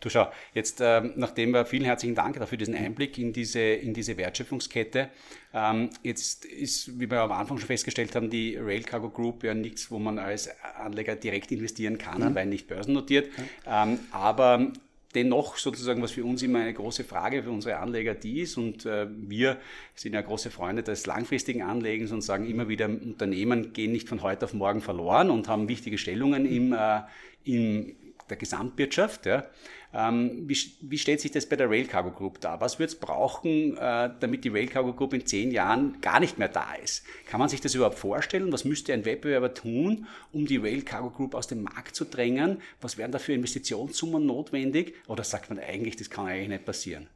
Du schau, jetzt ähm, nachdem wir vielen herzlichen Dank dafür diesen Einblick in diese, in diese Wertschöpfungskette. Ähm, jetzt ist, wie wir am Anfang schon festgestellt haben, die Rail Cargo Group ja nichts, wo man als Anleger direkt investieren kann, ja. weil nicht börsennotiert. Ja. Ähm, aber dennoch sozusagen, was für uns immer eine große Frage für unsere Anleger die ist und äh, wir sind ja große Freunde des langfristigen Anlegens und sagen immer wieder, Unternehmen gehen nicht von heute auf morgen verloren und haben wichtige Stellungen im, äh, im der Gesamtwirtschaft. Ja. Ähm, wie, wie, stellt sich das bei der Rail Cargo Group dar? Was wird es brauchen, äh, damit die Rail Cargo Group in zehn Jahren gar nicht mehr da ist? Kann man sich das überhaupt vorstellen? Was müsste ein Wettbewerber tun, um die Rail Cargo Group aus dem Markt zu drängen? Was wären da für Investitionssummen notwendig? Oder sagt man eigentlich, das kann eigentlich nicht passieren?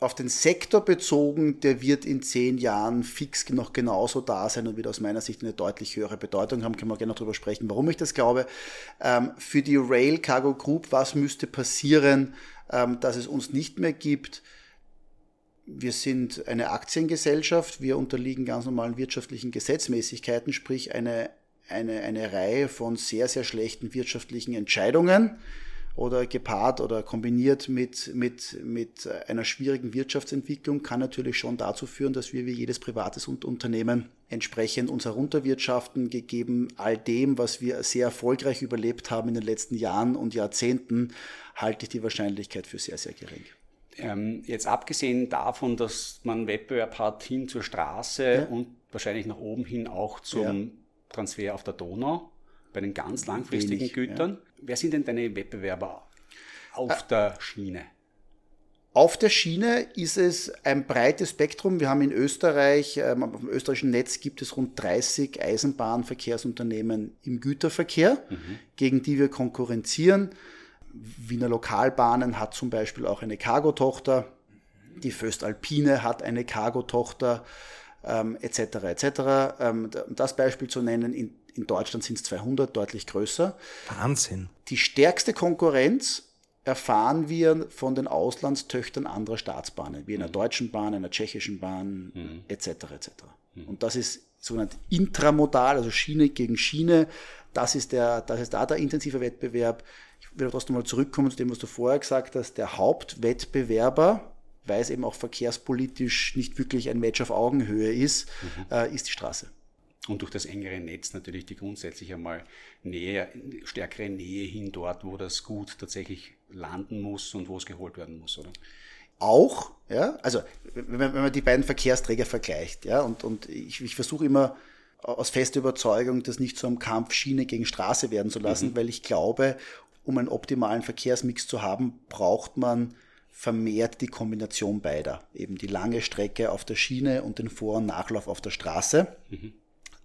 Auf den Sektor bezogen, der wird in zehn Jahren fix noch genauso da sein und wird aus meiner Sicht eine deutlich höhere Bedeutung haben. Können wir gerne darüber sprechen, warum ich das glaube. Ähm, für die Rail Cargo Group, was müsste passieren, ähm, dass es uns nicht mehr gibt? Wir sind eine Aktiengesellschaft, wir unterliegen ganz normalen wirtschaftlichen Gesetzmäßigkeiten, sprich eine, eine, eine Reihe von sehr, sehr schlechten wirtschaftlichen Entscheidungen oder gepaart oder kombiniert mit, mit, mit einer schwierigen Wirtschaftsentwicklung kann natürlich schon dazu führen, dass wir wie jedes privates Unternehmen entsprechend uns herunterwirtschaften, gegeben all dem, was wir sehr erfolgreich überlebt haben in den letzten Jahren und Jahrzehnten, halte ich die Wahrscheinlichkeit für sehr, sehr gering. Ähm, jetzt abgesehen davon, dass man Wettbewerb hat hin zur Straße ja. und wahrscheinlich nach oben hin auch zum ja. Transfer auf der Donau, bei den ganz langfristigen Wenig, Gütern. Ja. Wer sind denn deine Wettbewerber auf äh, der Schiene? Auf der Schiene ist es ein breites Spektrum. Wir haben in Österreich, ähm, auf dem österreichischen Netz gibt es rund 30 Eisenbahnverkehrsunternehmen im Güterverkehr, mhm. gegen die wir konkurrenzieren. Wiener Lokalbahnen hat zum Beispiel auch eine Cargo-Tochter. Die Föstalpine hat eine Cargo-Tochter, ähm, etc. etc. Ähm, um das Beispiel zu nennen, in in Deutschland sind es 200, deutlich größer. Wahnsinn. Die stärkste Konkurrenz erfahren wir von den Auslandstöchtern anderer Staatsbahnen, wie einer deutschen Bahn, einer tschechischen Bahn, mhm. etc. etc. Mhm. Und das ist sogenannt intramodal, also Schiene gegen Schiene. Das ist, der, das ist da der intensive Wettbewerb. Ich will trotzdem mal zurückkommen zu dem, was du vorher gesagt hast. Der Hauptwettbewerber, weil es eben auch verkehrspolitisch nicht wirklich ein Match auf Augenhöhe ist, mhm. äh, ist die Straße und durch das engere Netz natürlich die grundsätzlich einmal Nähe, stärkere Nähe hin dort, wo das Gut tatsächlich landen muss und wo es geholt werden muss, oder? Auch, ja, also wenn man, wenn man die beiden Verkehrsträger vergleicht, ja, und, und ich, ich versuche immer aus fester Überzeugung, das nicht zu einem Kampf Schiene gegen Straße werden zu lassen, mhm. weil ich glaube, um einen optimalen Verkehrsmix zu haben, braucht man vermehrt die Kombination beider. Eben die lange Strecke auf der Schiene und den Vor- und Nachlauf auf der Straße. Mhm.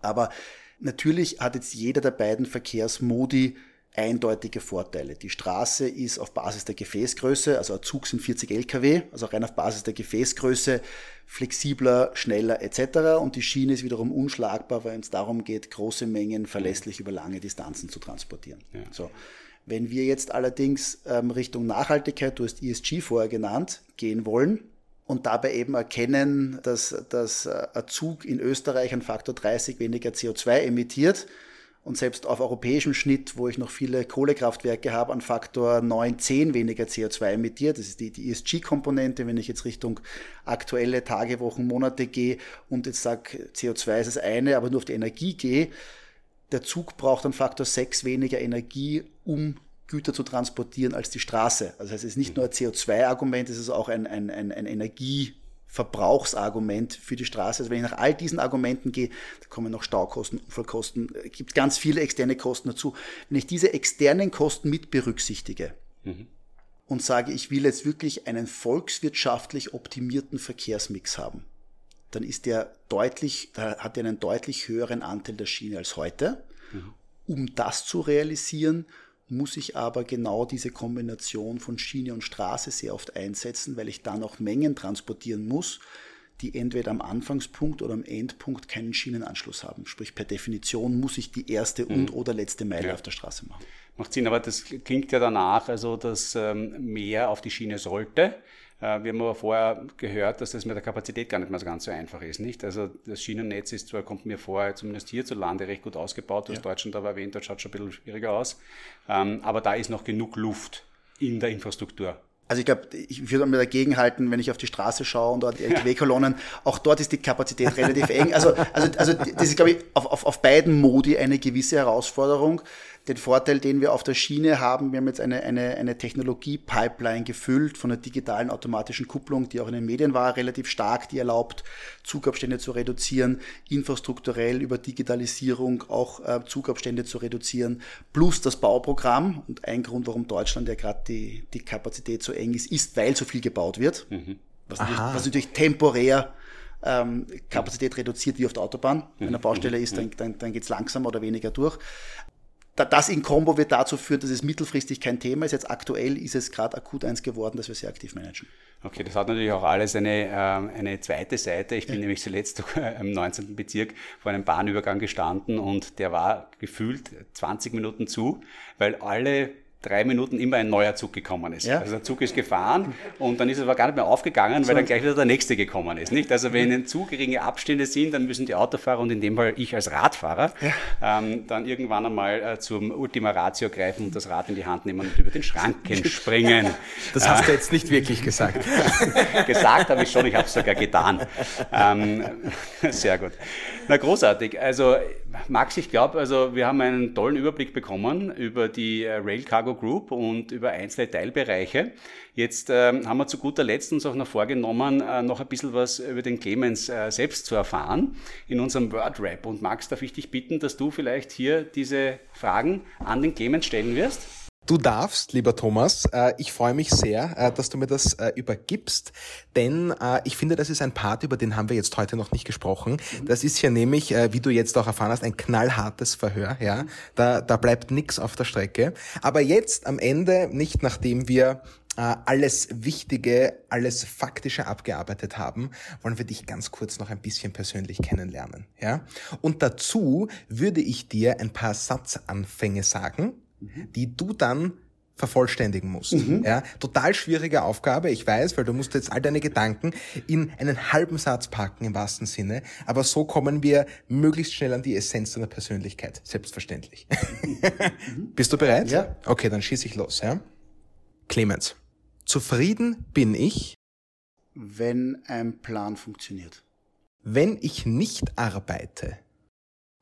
Aber natürlich hat jetzt jeder der beiden Verkehrsmodi eindeutige Vorteile. Die Straße ist auf Basis der Gefäßgröße, also ein Zug sind 40 Lkw, also rein auf Basis der Gefäßgröße flexibler, schneller etc. Und die Schiene ist wiederum unschlagbar, weil es darum geht, große Mengen verlässlich über lange Distanzen zu transportieren. Ja. So. Wenn wir jetzt allerdings ähm, Richtung Nachhaltigkeit, du hast ESG vorher genannt, gehen wollen, und dabei eben erkennen, dass, dass äh, ein Zug in Österreich einen Faktor 30 weniger CO2 emittiert, und selbst auf europäischem Schnitt, wo ich noch viele Kohlekraftwerke habe, an Faktor 9, 10 weniger CO2 emittiert. Das ist die, die ESG-Komponente, wenn ich jetzt Richtung aktuelle Tage, Wochen, Monate gehe und jetzt sage, CO2 ist das eine, aber nur auf die Energie gehe. Der Zug braucht einen Faktor 6 weniger Energie, um Güter zu transportieren als die Straße. Also es ist nicht nur ein CO2-Argument, es ist auch ein, ein, ein, ein Energie- Verbrauchsargument für die Straße. Also wenn ich nach all diesen Argumenten gehe, da kommen noch Staukosten, Unfallkosten, es gibt ganz viele externe Kosten dazu. Wenn ich diese externen Kosten mit berücksichtige mhm. und sage, ich will jetzt wirklich einen volkswirtschaftlich optimierten Verkehrsmix haben, dann ist der deutlich, da hat er einen deutlich höheren Anteil der Schiene als heute. Mhm. Um das zu realisieren, muss ich aber genau diese Kombination von Schiene und Straße sehr oft einsetzen, weil ich dann auch Mengen transportieren muss, die entweder am Anfangspunkt oder am Endpunkt keinen Schienenanschluss haben. Sprich, per Definition muss ich die erste und mhm. oder letzte Meile ja. auf der Straße machen. Macht Sinn, aber das klingt ja danach, also dass ähm, mehr auf die Schiene sollte. Äh, wir haben aber vorher gehört, dass das mit der Kapazität gar nicht mehr so ganz so einfach ist, nicht? Also das Schienennetz ist zwar, kommt mir vor, zumindest hierzulande recht gut ausgebaut. Du hast ja. Deutschland aber erwähnt, dort schaut schon ein bisschen schwieriger aus. Ähm, aber da ist noch genug Luft in der Infrastruktur. Also ich glaube, ich würde mir dagegen halten, wenn ich auf die Straße schaue und dort [laughs] die LKW-Kolonnen, auch dort ist die Kapazität relativ eng. Also, also, also das ist, glaube ich, auf, auf, auf beiden Modi eine gewisse Herausforderung den Vorteil, den wir auf der Schiene haben, wir haben jetzt eine, eine, eine Technologie-Pipeline gefüllt von einer digitalen automatischen Kupplung, die auch in den Medien war, relativ stark, die erlaubt, Zugabstände zu reduzieren, infrastrukturell über Digitalisierung auch äh, Zugabstände zu reduzieren, plus das Bauprogramm. Und ein Grund, warum Deutschland ja gerade die, die Kapazität so eng ist, ist, weil so viel gebaut wird. Mhm. Was, natürlich, was natürlich temporär ähm, Kapazität reduziert wie auf der Autobahn. Wenn eine Baustelle ist, dann, dann, dann geht es langsamer oder weniger durch das in Kombo wird dazu führen, dass es mittelfristig kein Thema ist. Jetzt aktuell ist es gerade akut eins geworden, dass wir sehr aktiv managen. Okay, das hat natürlich auch alles eine, ähm, eine zweite Seite. Ich bin ja. nämlich zuletzt [laughs] im 19. Bezirk vor einem Bahnübergang gestanden und der war gefühlt 20 Minuten zu, weil alle drei Minuten immer ein neuer Zug gekommen ist. Ja. Also der Zug ist gefahren und dann ist er aber gar nicht mehr aufgegangen, weil dann gleich wieder der nächste gekommen ist. Nicht? Also wenn in zu geringe Abstände sind, dann müssen die Autofahrer und in dem Fall ich als Radfahrer ja. ähm, dann irgendwann einmal äh, zum Ultima Ratio greifen und das Rad in die Hand nehmen und über den Schranken [laughs] springen. Das hast du jetzt nicht wirklich gesagt. [laughs] gesagt habe ich schon, ich habe es sogar getan. Ähm, sehr gut. Na großartig. Also Max, ich glaube, also wir haben einen tollen Überblick bekommen über die äh, Rail Cargo Group und über einzelne Teilbereiche. Jetzt ähm, haben wir zu guter Letzt uns auch noch vorgenommen, äh, noch ein bisschen was über den Clemens äh, selbst zu erfahren in unserem Word Rap. Und Max, darf ich dich bitten, dass du vielleicht hier diese Fragen an den Clemens stellen wirst? Du darfst, lieber Thomas. Äh, ich freue mich sehr, äh, dass du mir das äh, übergibst, denn ich finde, das ist ein Part, über den haben wir jetzt heute noch nicht gesprochen. Mhm. Das ist ja nämlich, wie du jetzt auch erfahren hast, ein knallhartes Verhör. Ja, da, da bleibt nichts auf der Strecke. Aber jetzt am Ende, nicht nachdem wir alles Wichtige, alles Faktische abgearbeitet haben, wollen wir dich ganz kurz noch ein bisschen persönlich kennenlernen. Ja? Und dazu würde ich dir ein paar Satzanfänge sagen die du dann vervollständigen musst. Mhm. Ja, total schwierige Aufgabe, ich weiß, weil du musst jetzt all deine Gedanken in einen halben Satz packen im wahrsten Sinne, aber so kommen wir möglichst schnell an die Essenz deiner Persönlichkeit, selbstverständlich. Mhm. [laughs] Bist du bereit? Ja. Okay, dann schieße ich los, ja? Clemens, zufrieden bin ich, wenn ein Plan funktioniert. Wenn ich nicht arbeite,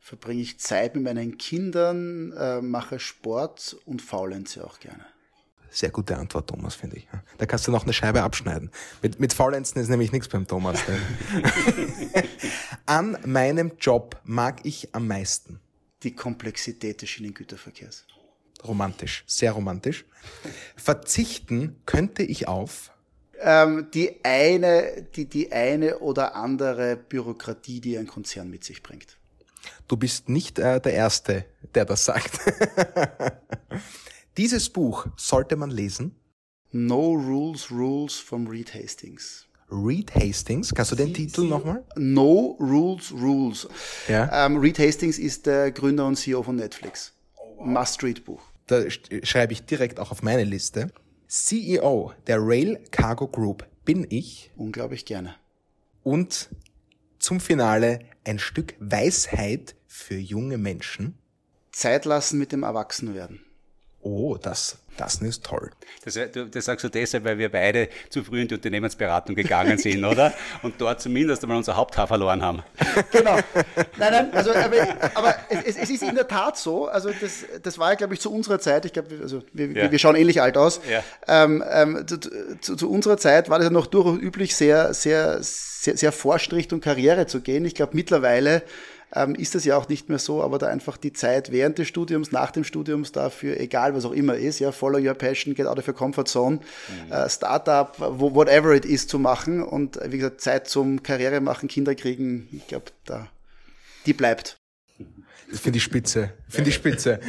verbringe ich Zeit mit meinen Kindern, äh, mache Sport und faulenze auch gerne. Sehr gute Antwort, Thomas, finde ich. Da kannst du noch eine Scheibe abschneiden. Mit, mit Faulenzen ist nämlich nichts beim Thomas. [laughs] An meinem Job mag ich am meisten. Die Komplexität des Schienengüterverkehrs. Romantisch, sehr romantisch. Verzichten könnte ich auf ähm, die eine, die, die eine oder andere Bürokratie, die ein Konzern mit sich bringt. Du bist nicht äh, der Erste, der das sagt. [laughs] Dieses Buch sollte man lesen. No Rules, Rules vom Reed Hastings. Reed Hastings, kannst du den Titel nochmal? No Rules, Rules. Ja. Ähm, Reed Hastings ist der Gründer und CEO von Netflix. Must-Read-Buch. Da sch- schreibe ich direkt auch auf meine Liste. CEO der Rail Cargo Group bin ich Unglaublich gerne. und zum Finale ein Stück Weisheit für junge Menschen. Zeit lassen mit dem Erwachsenwerden. Oh, das, das ist toll. Das, du- das sagst du deshalb, weil wir beide zu früh in die Unternehmensberatung gegangen sind, [laughs] oder? Und dort zumindest einmal unser Haupthaar verloren haben. Genau. Nein, nein, also, aber, [laughs] aber es, es ist in der Tat so. Also, das, das war ja, glaube ich, zu unserer Zeit. Ich glaube, also, wir, Ja. wir schauen ähnlich alt aus. Ja. Ähm, ähm, zu, zu, zu unserer Zeit war das ja noch durchaus üblich, sehr, sehr, sehr, sehr forscht Richtung Karriere zu gehen. Ich glaube, mittlerweile ähm, ist das ja auch nicht mehr so, aber da einfach die Zeit während des Studiums, nach dem Studiums dafür, egal was auch immer ist, ja, follow your passion, get out of your comfort zone, äh, Startup, wo, whatever it is zu machen und äh, wie gesagt, Zeit zum Karriere machen, Kinder kriegen, ich glaube, da, die bleibt. Finde ich spitze. Finde ich spitze.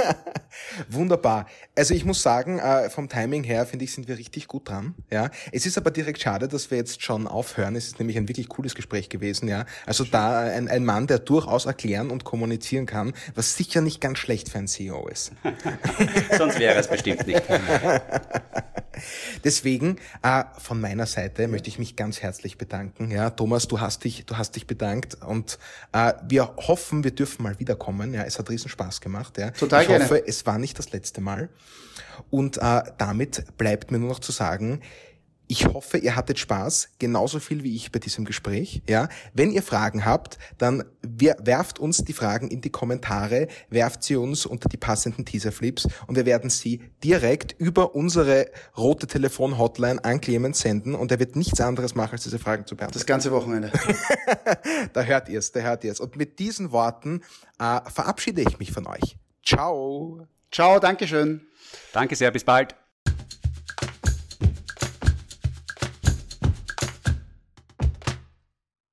[laughs] Wunderbar. Also ich muss sagen, äh, vom Timing her finde ich, sind wir richtig gut dran. Ja, es ist aber direkt schade, dass wir jetzt schon aufhören. Es ist nämlich ein wirklich cooles Gespräch gewesen. Ja, also da ein, ein Mann, der durchaus erklären und kommunizieren kann, was sicher nicht ganz schlecht für ein CEO ist. [laughs] Sonst wäre es bestimmt nicht. [laughs] Deswegen äh, von meiner Seite möchte ich mich ganz herzlich bedanken. Ja, Thomas, du hast dich, du hast dich bedankt und äh, wir hoffen, wir dürfen mal wiederkommen. Ja, es hat riesen Spaß gemacht. Ja, Total ich gerne. hoffe, es war nicht das letzte Mal. Und äh, damit bleibt mir nur noch zu sagen. Ich hoffe, ihr hattet Spaß, genauso viel wie ich bei diesem Gespräch. Ja, wenn ihr Fragen habt, dann werft uns die Fragen in die Kommentare, werft sie uns unter die passenden Teaserflips und wir werden sie direkt über unsere rote Telefon-Hotline an Clemens senden und er wird nichts anderes machen, als diese Fragen zu beantworten. Das ganze Wochenende. [laughs] Da hört ihr es, da hört ihr es. Und mit diesen Worten äh, verabschiede ich mich von euch. Ciao. Ciao, Dankeschön. Danke sehr, bis bald.